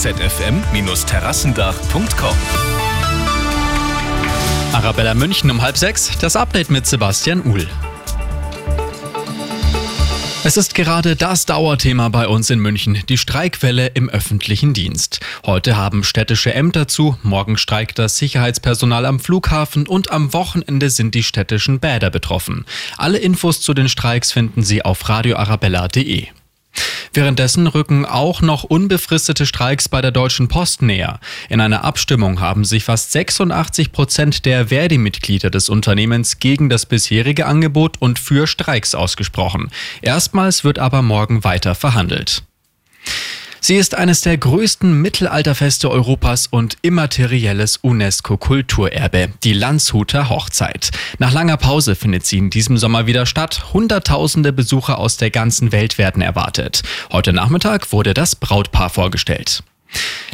zfm-terrassendach.com. Arabella München um halb sechs, das Update mit Sebastian Uhl. Es ist gerade das Dauerthema bei uns in München, die Streikwelle im öffentlichen Dienst. Heute haben städtische Ämter zu, morgen streikt das Sicherheitspersonal am Flughafen und am Wochenende sind die städtischen Bäder betroffen. Alle Infos zu den Streiks finden Sie auf radioarabella.de. Währenddessen rücken auch noch unbefristete Streiks bei der Deutschen Post näher. In einer Abstimmung haben sich fast 86 Prozent der Verdi-Mitglieder des Unternehmens gegen das bisherige Angebot und für Streiks ausgesprochen. Erstmals wird aber morgen weiter verhandelt. Sie ist eines der größten Mittelalterfeste Europas und immaterielles UNESCO-Kulturerbe, die Landshuter Hochzeit. Nach langer Pause findet sie in diesem Sommer wieder statt. Hunderttausende Besucher aus der ganzen Welt werden erwartet. Heute Nachmittag wurde das Brautpaar vorgestellt.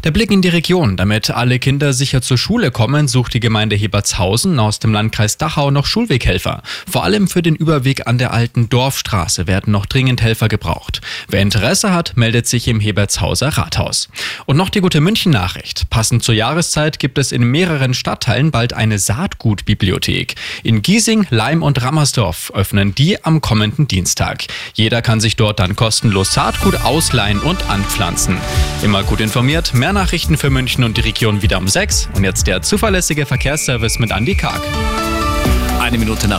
Der Blick in die Region. Damit alle Kinder sicher zur Schule kommen, sucht die Gemeinde Hebertshausen aus dem Landkreis Dachau noch Schulweghelfer. Vor allem für den Überweg an der alten Dorfstraße werden noch dringend Helfer gebraucht. Wer Interesse hat, meldet sich im Hebertshauser Rathaus. Und noch die gute München-Nachricht. Passend zur Jahreszeit gibt es in mehreren Stadtteilen bald eine Saatgutbibliothek. In Giesing, Leim und Rammersdorf öffnen die am kommenden Dienstag. Jeder kann sich dort dann kostenlos Saatgut ausleihen und anpflanzen. Immer gut informiert, mehr Nachrichten für München und die Region wieder um 6. Und jetzt der zuverlässige Verkehrsservice mit Andy Karg. Eine Minute nach